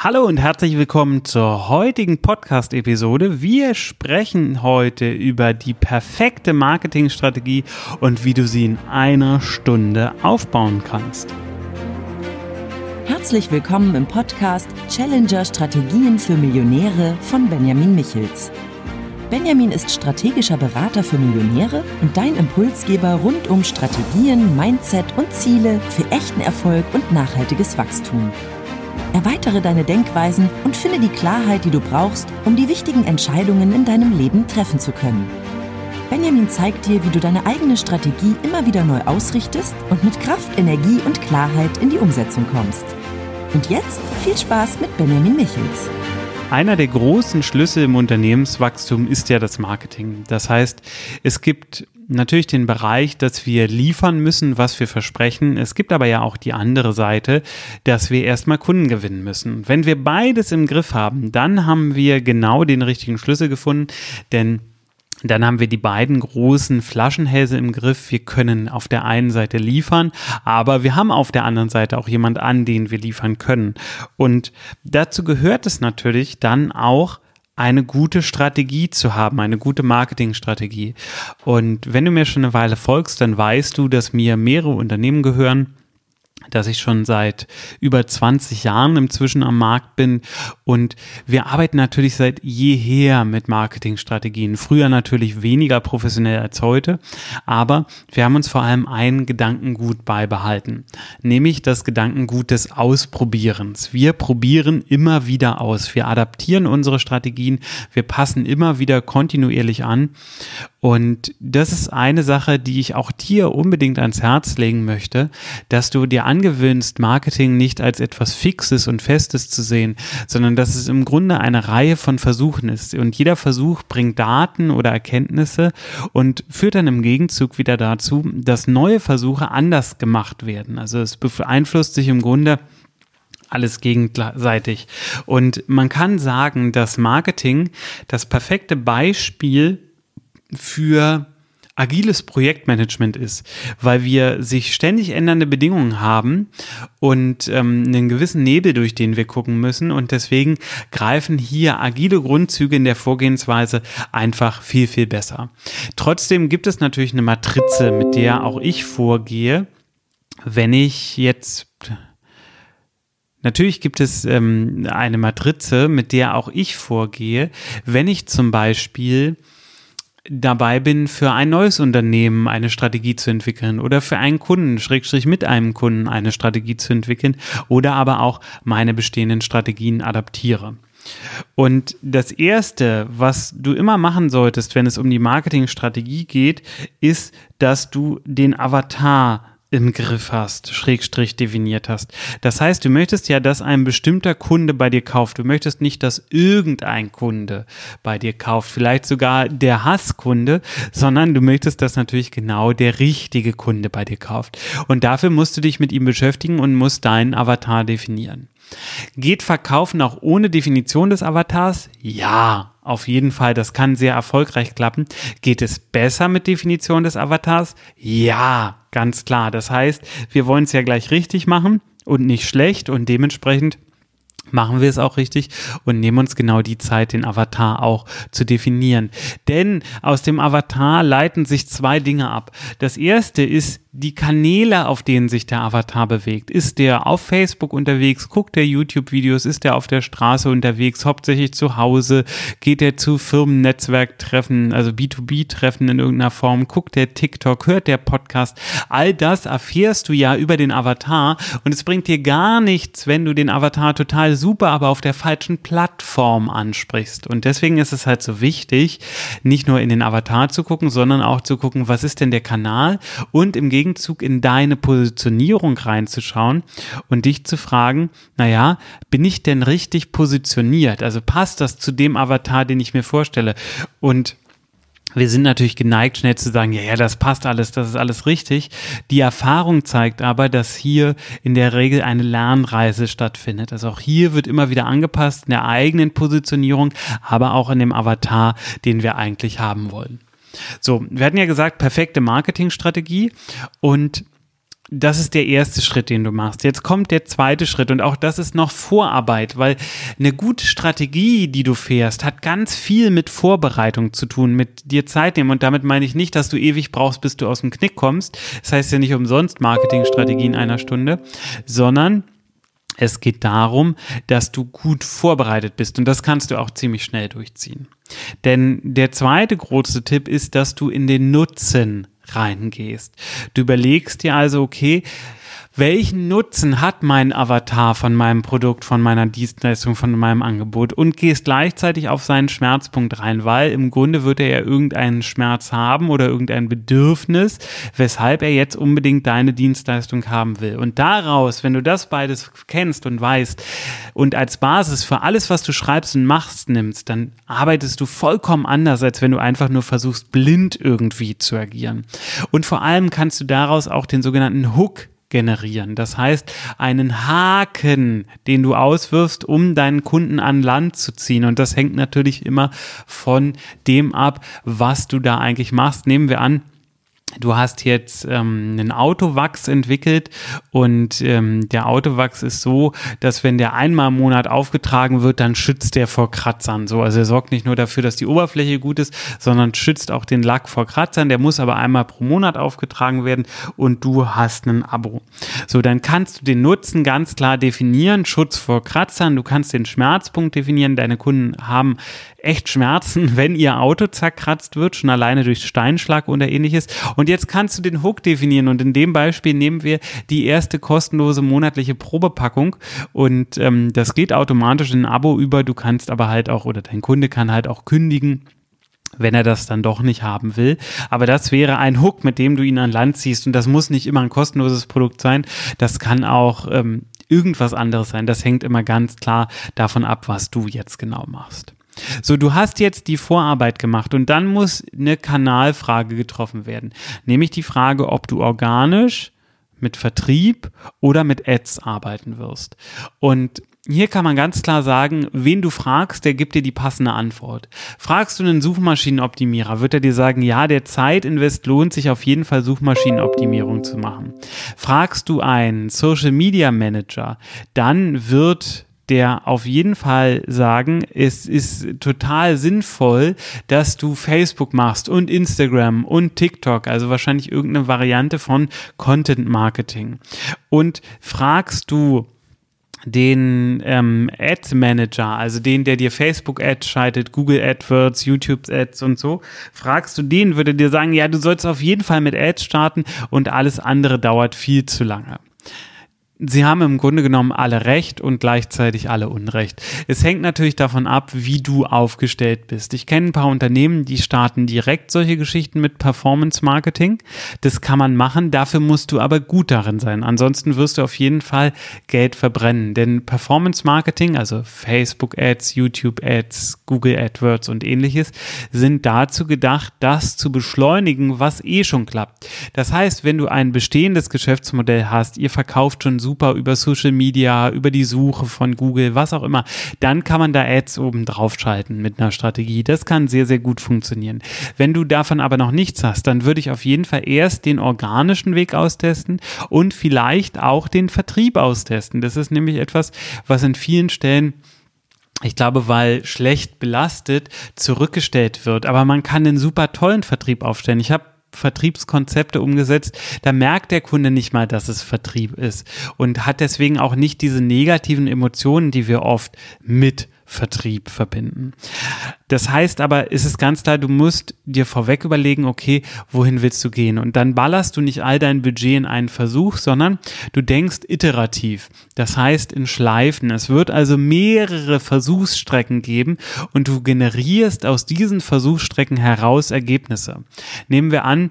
Hallo und herzlich willkommen zur heutigen Podcast-Episode. Wir sprechen heute über die perfekte Marketingstrategie und wie du sie in einer Stunde aufbauen kannst. Herzlich willkommen im Podcast Challenger Strategien für Millionäre von Benjamin Michels. Benjamin ist strategischer Berater für Millionäre und dein Impulsgeber rund um Strategien, Mindset und Ziele für echten Erfolg und nachhaltiges Wachstum. Erweitere deine Denkweisen und finde die Klarheit, die du brauchst, um die wichtigen Entscheidungen in deinem Leben treffen zu können. Benjamin zeigt dir, wie du deine eigene Strategie immer wieder neu ausrichtest und mit Kraft, Energie und Klarheit in die Umsetzung kommst. Und jetzt viel Spaß mit Benjamin Michels. Einer der großen Schlüsse im Unternehmenswachstum ist ja das Marketing. Das heißt, es gibt natürlich den Bereich, dass wir liefern müssen, was wir versprechen. Es gibt aber ja auch die andere Seite, dass wir erstmal Kunden gewinnen müssen. Wenn wir beides im Griff haben, dann haben wir genau den richtigen Schlüssel gefunden, denn dann haben wir die beiden großen Flaschenhälse im Griff. Wir können auf der einen Seite liefern, aber wir haben auf der anderen Seite auch jemand an, den wir liefern können. Und dazu gehört es natürlich dann auch, eine gute Strategie zu haben, eine gute Marketingstrategie. Und wenn du mir schon eine Weile folgst, dann weißt du, dass mir mehrere Unternehmen gehören, dass ich schon seit über 20 Jahren inzwischen am Markt bin. Und wir arbeiten natürlich seit jeher mit Marketingstrategien. Früher natürlich weniger professionell als heute, aber wir haben uns vor allem ein Gedankengut beibehalten, nämlich das Gedankengut des Ausprobierens. Wir probieren immer wieder aus, wir adaptieren unsere Strategien, wir passen immer wieder kontinuierlich an und das ist eine Sache, die ich auch dir unbedingt ans Herz legen möchte, dass du dir angewöhnst, Marketing nicht als etwas Fixes und Festes zu sehen, sondern dass es im Grunde eine Reihe von Versuchen ist. Und jeder Versuch bringt Daten oder Erkenntnisse und führt dann im Gegenzug wieder dazu, dass neue Versuche anders gemacht werden. Also es beeinflusst sich im Grunde alles gegenseitig. Und man kann sagen, dass Marketing das perfekte Beispiel für agiles Projektmanagement ist, weil wir sich ständig ändernde Bedingungen haben und ähm, einen gewissen Nebel, durch den wir gucken müssen. Und deswegen greifen hier agile Grundzüge in der Vorgehensweise einfach viel, viel besser. Trotzdem gibt es natürlich eine Matrize, mit der auch ich vorgehe, wenn ich jetzt Natürlich gibt es ähm, eine Matrize, mit der auch ich vorgehe, wenn ich zum Beispiel dabei bin, für ein neues Unternehmen eine Strategie zu entwickeln oder für einen Kunden, Schrägstrich mit einem Kunden eine Strategie zu entwickeln oder aber auch meine bestehenden Strategien adaptiere. Und das erste, was du immer machen solltest, wenn es um die Marketingstrategie geht, ist, dass du den Avatar im Griff hast, Schrägstrich definiert hast. Das heißt, du möchtest ja, dass ein bestimmter Kunde bei dir kauft. Du möchtest nicht, dass irgendein Kunde bei dir kauft, vielleicht sogar der Hasskunde, sondern du möchtest, dass natürlich genau der richtige Kunde bei dir kauft. Und dafür musst du dich mit ihm beschäftigen und musst deinen Avatar definieren. Geht Verkaufen auch ohne Definition des Avatars? Ja, auf jeden Fall. Das kann sehr erfolgreich klappen. Geht es besser mit Definition des Avatars? Ja, ganz klar. Das heißt, wir wollen es ja gleich richtig machen und nicht schlecht und dementsprechend machen wir es auch richtig und nehmen uns genau die Zeit, den Avatar auch zu definieren. Denn aus dem Avatar leiten sich zwei Dinge ab. Das erste ist die Kanäle, auf denen sich der Avatar bewegt. Ist der auf Facebook unterwegs? Guckt der YouTube-Videos? Ist der auf der Straße unterwegs? Hauptsächlich zu Hause? Geht er zu Firmennetzwerktreffen, also B2B-Treffen in irgendeiner Form? Guckt der TikTok? Hört der Podcast? All das erfährst du ja über den Avatar und es bringt dir gar nichts, wenn du den Avatar total super, aber auf der falschen Plattform ansprichst. Und deswegen ist es halt so wichtig, nicht nur in den Avatar zu gucken, sondern auch zu gucken, was ist denn der Kanal und im Gegenzug in deine Positionierung reinzuschauen und dich zu fragen, naja, bin ich denn richtig positioniert? Also passt das zu dem Avatar, den ich mir vorstelle? Und wir sind natürlich geneigt, schnell zu sagen, ja, ja, das passt alles, das ist alles richtig. Die Erfahrung zeigt aber, dass hier in der Regel eine Lernreise stattfindet. Also auch hier wird immer wieder angepasst in der eigenen Positionierung, aber auch in dem Avatar, den wir eigentlich haben wollen. So, wir hatten ja gesagt, perfekte Marketingstrategie und das ist der erste Schritt, den du machst. Jetzt kommt der zweite Schritt und auch das ist noch Vorarbeit, weil eine gute Strategie, die du fährst, hat ganz viel mit Vorbereitung zu tun, mit dir Zeit nehmen und damit meine ich nicht, dass du ewig brauchst, bis du aus dem Knick kommst. Das heißt ja nicht umsonst Marketingstrategie in einer Stunde, sondern es geht darum, dass du gut vorbereitet bist und das kannst du auch ziemlich schnell durchziehen. Denn der zweite große Tipp ist, dass du in den Nutzen reingehst. Du überlegst dir also, okay, welchen Nutzen hat mein Avatar von meinem Produkt, von meiner Dienstleistung, von meinem Angebot und gehst gleichzeitig auf seinen Schmerzpunkt rein, weil im Grunde wird er ja irgendeinen Schmerz haben oder irgendein Bedürfnis, weshalb er jetzt unbedingt deine Dienstleistung haben will. Und daraus, wenn du das beides kennst und weißt und als Basis für alles, was du schreibst und machst, nimmst, dann arbeitest du vollkommen anders, als wenn du einfach nur versuchst, blind irgendwie zu agieren. Und vor allem kannst du daraus auch den sogenannten Hook generieren. Das heißt, einen Haken, den du auswirfst, um deinen Kunden an Land zu ziehen. Und das hängt natürlich immer von dem ab, was du da eigentlich machst. Nehmen wir an, Du hast jetzt ähm, einen Autowachs entwickelt und ähm, der Autowachs ist so, dass wenn der einmal im Monat aufgetragen wird, dann schützt der vor Kratzern. So, also er sorgt nicht nur dafür, dass die Oberfläche gut ist, sondern schützt auch den Lack vor Kratzern. Der muss aber einmal pro Monat aufgetragen werden und du hast ein Abo. So, dann kannst du den Nutzen ganz klar definieren. Schutz vor Kratzern. Du kannst den Schmerzpunkt definieren. Deine Kunden haben echt Schmerzen, wenn ihr Auto zerkratzt wird, schon alleine durch Steinschlag oder ähnliches. Und jetzt kannst du den Hook definieren und in dem Beispiel nehmen wir die erste kostenlose monatliche Probepackung und ähm, das geht automatisch in ein Abo über. Du kannst aber halt auch oder dein Kunde kann halt auch kündigen wenn er das dann doch nicht haben will. Aber das wäre ein Hook, mit dem du ihn an Land ziehst. Und das muss nicht immer ein kostenloses Produkt sein. Das kann auch ähm, irgendwas anderes sein. Das hängt immer ganz klar davon ab, was du jetzt genau machst. So, du hast jetzt die Vorarbeit gemacht und dann muss eine Kanalfrage getroffen werden. Nämlich die Frage, ob du organisch mit Vertrieb oder mit Ads arbeiten wirst. Und hier kann man ganz klar sagen, wen du fragst, der gibt dir die passende Antwort. Fragst du einen Suchmaschinenoptimierer, wird er dir sagen, ja, der Zeitinvest lohnt sich auf jeden Fall Suchmaschinenoptimierung zu machen. Fragst du einen Social Media Manager, dann wird der auf jeden Fall sagen, es ist total sinnvoll, dass du Facebook machst und Instagram und TikTok, also wahrscheinlich irgendeine Variante von Content Marketing. Und fragst du den ähm, Ad Manager, also den, der dir Facebook Ads schaltet, Google AdWords, YouTube Ads und so, fragst du den, würde dir sagen, ja, du sollst auf jeden Fall mit Ads starten und alles andere dauert viel zu lange sie haben im Grunde genommen alle Recht und gleichzeitig alle Unrecht. Es hängt natürlich davon ab, wie du aufgestellt bist. Ich kenne ein paar Unternehmen, die starten direkt solche Geschichten mit Performance Marketing. Das kann man machen, dafür musst du aber gut darin sein. Ansonsten wirst du auf jeden Fall Geld verbrennen. Denn Performance Marketing, also Facebook Ads, YouTube Ads, Google AdWords und ähnliches, sind dazu gedacht, das zu beschleunigen, was eh schon klappt. Das heißt, wenn du ein bestehendes Geschäftsmodell hast, ihr verkauft schon super über Social Media, über die Suche von Google, was auch immer, dann kann man da Ads oben drauf schalten mit einer Strategie. Das kann sehr, sehr gut funktionieren. Wenn du davon aber noch nichts hast, dann würde ich auf jeden Fall erst den organischen Weg austesten und vielleicht auch den Vertrieb austesten. Das ist nämlich etwas, was in vielen Stellen ich glaube, weil schlecht belastet zurückgestellt wird. Aber man kann einen super tollen Vertrieb aufstellen. Ich habe Vertriebskonzepte umgesetzt, da merkt der Kunde nicht mal, dass es Vertrieb ist und hat deswegen auch nicht diese negativen Emotionen, die wir oft mit Vertrieb verbinden. Das heißt aber, ist es ganz klar, du musst dir vorweg überlegen, okay, wohin willst du gehen? Und dann ballerst du nicht all dein Budget in einen Versuch, sondern du denkst iterativ. Das heißt in Schleifen. Es wird also mehrere Versuchsstrecken geben und du generierst aus diesen Versuchsstrecken heraus Ergebnisse. Nehmen wir an,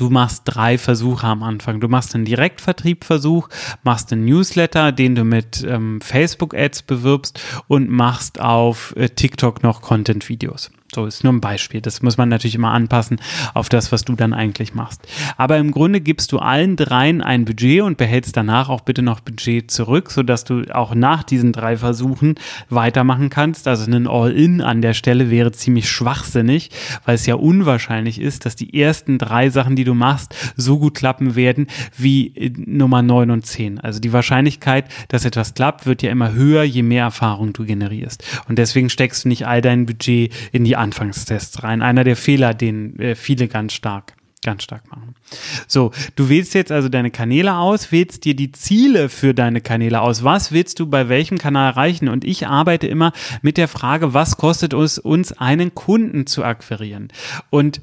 Du machst drei Versuche am Anfang. Du machst einen Direktvertriebversuch, machst einen Newsletter, den du mit ähm, Facebook-Ads bewirbst und machst auf äh, TikTok noch Content-Videos. So ist nur ein Beispiel. Das muss man natürlich immer anpassen auf das, was du dann eigentlich machst. Aber im Grunde gibst du allen dreien ein Budget und behältst danach auch bitte noch Budget zurück, sodass du auch nach diesen drei Versuchen weitermachen kannst. Also ein All-In an der Stelle wäre ziemlich schwachsinnig, weil es ja unwahrscheinlich ist, dass die ersten drei Sachen, die du machst, so gut klappen werden wie Nummer neun und zehn. Also die Wahrscheinlichkeit, dass etwas klappt, wird ja immer höher, je mehr Erfahrung du generierst. Und deswegen steckst du nicht all dein Budget in die Anfangstests rein. Einer der Fehler, den äh, viele ganz stark ganz stark machen. So, du wählst jetzt also deine Kanäle aus, wählst dir die Ziele für deine Kanäle aus. Was willst du bei welchem Kanal erreichen? Und ich arbeite immer mit der Frage, was kostet es uns, einen Kunden zu akquirieren? Und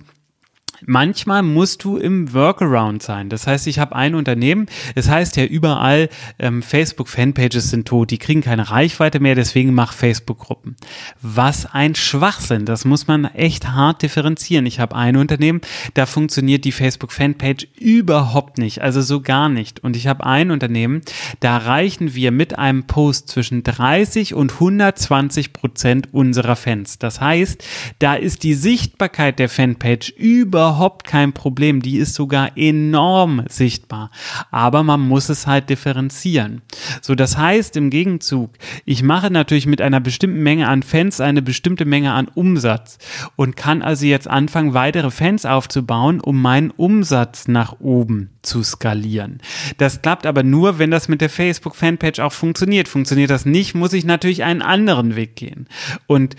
manchmal musst du im Workaround sein. Das heißt, ich habe ein Unternehmen, es heißt ja überall, ähm, Facebook-Fanpages sind tot, die kriegen keine Reichweite mehr, deswegen mach Facebook-Gruppen. Was ein Schwachsinn, das muss man echt hart differenzieren. Ich habe ein Unternehmen, da funktioniert die Facebook-Fanpage überhaupt nicht, also so gar nicht. Und ich habe ein Unternehmen, da erreichen wir mit einem Post zwischen 30 und 120 Prozent unserer Fans. Das heißt, da ist die Sichtbarkeit der Fanpage überhaupt überhaupt kein Problem. Die ist sogar enorm sichtbar. Aber man muss es halt differenzieren. So, das heißt im Gegenzug, ich mache natürlich mit einer bestimmten Menge an Fans eine bestimmte Menge an Umsatz und kann also jetzt anfangen, weitere Fans aufzubauen, um meinen Umsatz nach oben zu skalieren. Das klappt aber nur, wenn das mit der Facebook-Fanpage auch funktioniert. Funktioniert das nicht, muss ich natürlich einen anderen Weg gehen. Und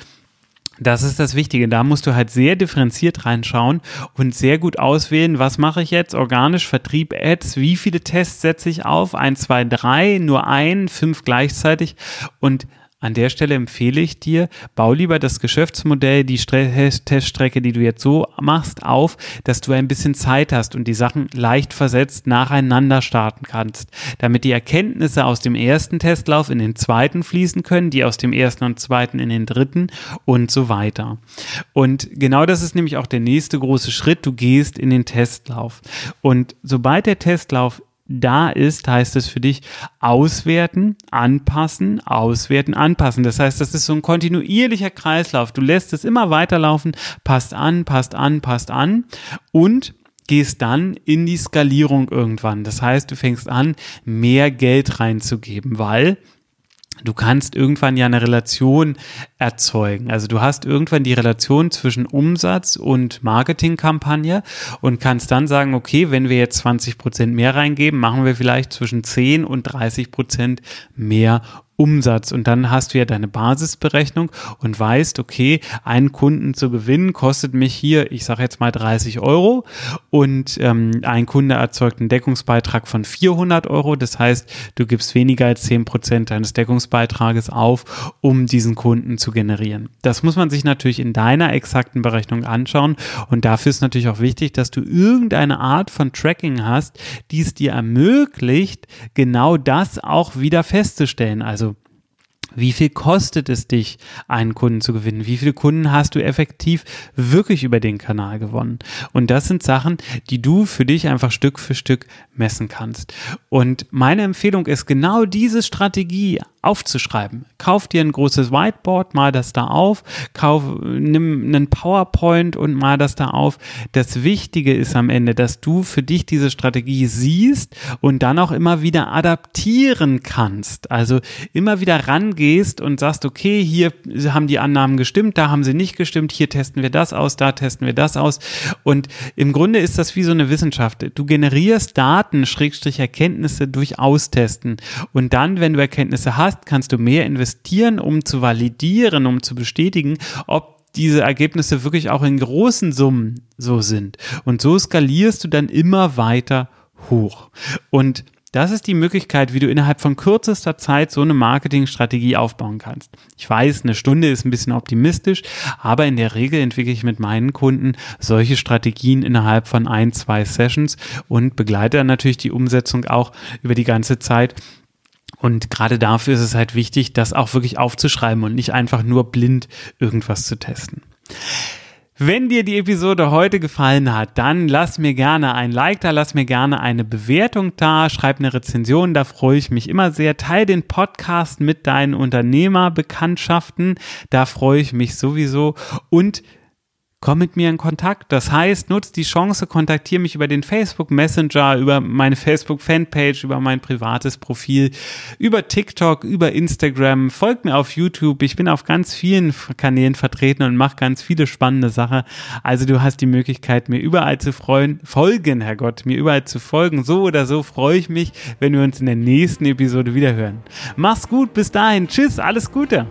das ist das Wichtige. Da musst du halt sehr differenziert reinschauen und sehr gut auswählen, was mache ich jetzt? Organisch, Vertrieb, Ads, wie viele Tests setze ich auf? Ein, zwei, drei, nur ein, fünf gleichzeitig und an der Stelle empfehle ich dir, bau lieber das Geschäftsmodell, die Teststrecke, die du jetzt so machst, auf, dass du ein bisschen Zeit hast und die Sachen leicht versetzt nacheinander starten kannst, damit die Erkenntnisse aus dem ersten Testlauf in den zweiten fließen können, die aus dem ersten und zweiten in den dritten und so weiter. Und genau das ist nämlich auch der nächste große Schritt. Du gehst in den Testlauf. Und sobald der Testlauf da ist, heißt es für dich auswerten, anpassen, auswerten, anpassen. Das heißt, das ist so ein kontinuierlicher Kreislauf. Du lässt es immer weiterlaufen, passt an, passt an, passt an und gehst dann in die Skalierung irgendwann. Das heißt, du fängst an, mehr Geld reinzugeben, weil du kannst irgendwann ja eine Relation erzeugen. Also du hast irgendwann die Relation zwischen Umsatz und Marketingkampagne und kannst dann sagen, okay, wenn wir jetzt 20 Prozent mehr reingeben, machen wir vielleicht zwischen 10 und 30 Prozent mehr Umsatz und dann hast du ja deine Basisberechnung und weißt, okay, einen Kunden zu gewinnen kostet mich hier, ich sage jetzt mal 30 Euro und ähm, ein Kunde erzeugt einen Deckungsbeitrag von 400 Euro. Das heißt, du gibst weniger als 10 Prozent deines Deckungsbeitrages auf, um diesen Kunden zu generieren. Das muss man sich natürlich in deiner exakten Berechnung anschauen und dafür ist natürlich auch wichtig, dass du irgendeine Art von Tracking hast, die es dir ermöglicht, genau das auch wieder festzustellen. Also wie viel kostet es dich, einen Kunden zu gewinnen? Wie viele Kunden hast du effektiv wirklich über den Kanal gewonnen? Und das sind Sachen, die du für dich einfach Stück für Stück messen kannst. Und meine Empfehlung ist genau diese Strategie aufzuschreiben. Kauf dir ein großes Whiteboard, mal das da auf, kauf, nimm einen PowerPoint und mal das da auf. Das Wichtige ist am Ende, dass du für dich diese Strategie siehst und dann auch immer wieder adaptieren kannst. Also immer wieder rangehst und sagst, okay, hier haben die Annahmen gestimmt, da haben sie nicht gestimmt, hier testen wir das aus, da testen wir das aus. Und im Grunde ist das wie so eine Wissenschaft. Du generierst Daten, Schrägstrich Erkenntnisse durch Austesten. Und dann, wenn du Erkenntnisse hast, kannst du mehr investieren, um zu validieren, um zu bestätigen, ob diese Ergebnisse wirklich auch in großen Summen so sind. Und so skalierst du dann immer weiter hoch. Und das ist die Möglichkeit, wie du innerhalb von kürzester Zeit so eine Marketingstrategie aufbauen kannst. Ich weiß, eine Stunde ist ein bisschen optimistisch, aber in der Regel entwickle ich mit meinen Kunden solche Strategien innerhalb von ein, zwei Sessions und begleite dann natürlich die Umsetzung auch über die ganze Zeit, und gerade dafür ist es halt wichtig, das auch wirklich aufzuschreiben und nicht einfach nur blind irgendwas zu testen. Wenn dir die Episode heute gefallen hat, dann lass mir gerne ein Like da, lass mir gerne eine Bewertung da, schreib eine Rezension, da freue ich mich immer sehr. Teil den Podcast mit deinen Unternehmerbekanntschaften, da freue ich mich sowieso. Und komm mit mir in Kontakt. Das heißt, nutz die Chance, kontaktiere mich über den Facebook Messenger, über meine Facebook Fanpage, über mein privates Profil, über TikTok, über Instagram, folgt mir auf YouTube. Ich bin auf ganz vielen Kanälen vertreten und mache ganz viele spannende Sachen. Also du hast die Möglichkeit, mir überall zu freuen, folgen, Herrgott, mir überall zu folgen. So oder so freue ich mich, wenn wir uns in der nächsten Episode wieder hören. Mach's gut, bis dahin. Tschüss, alles Gute.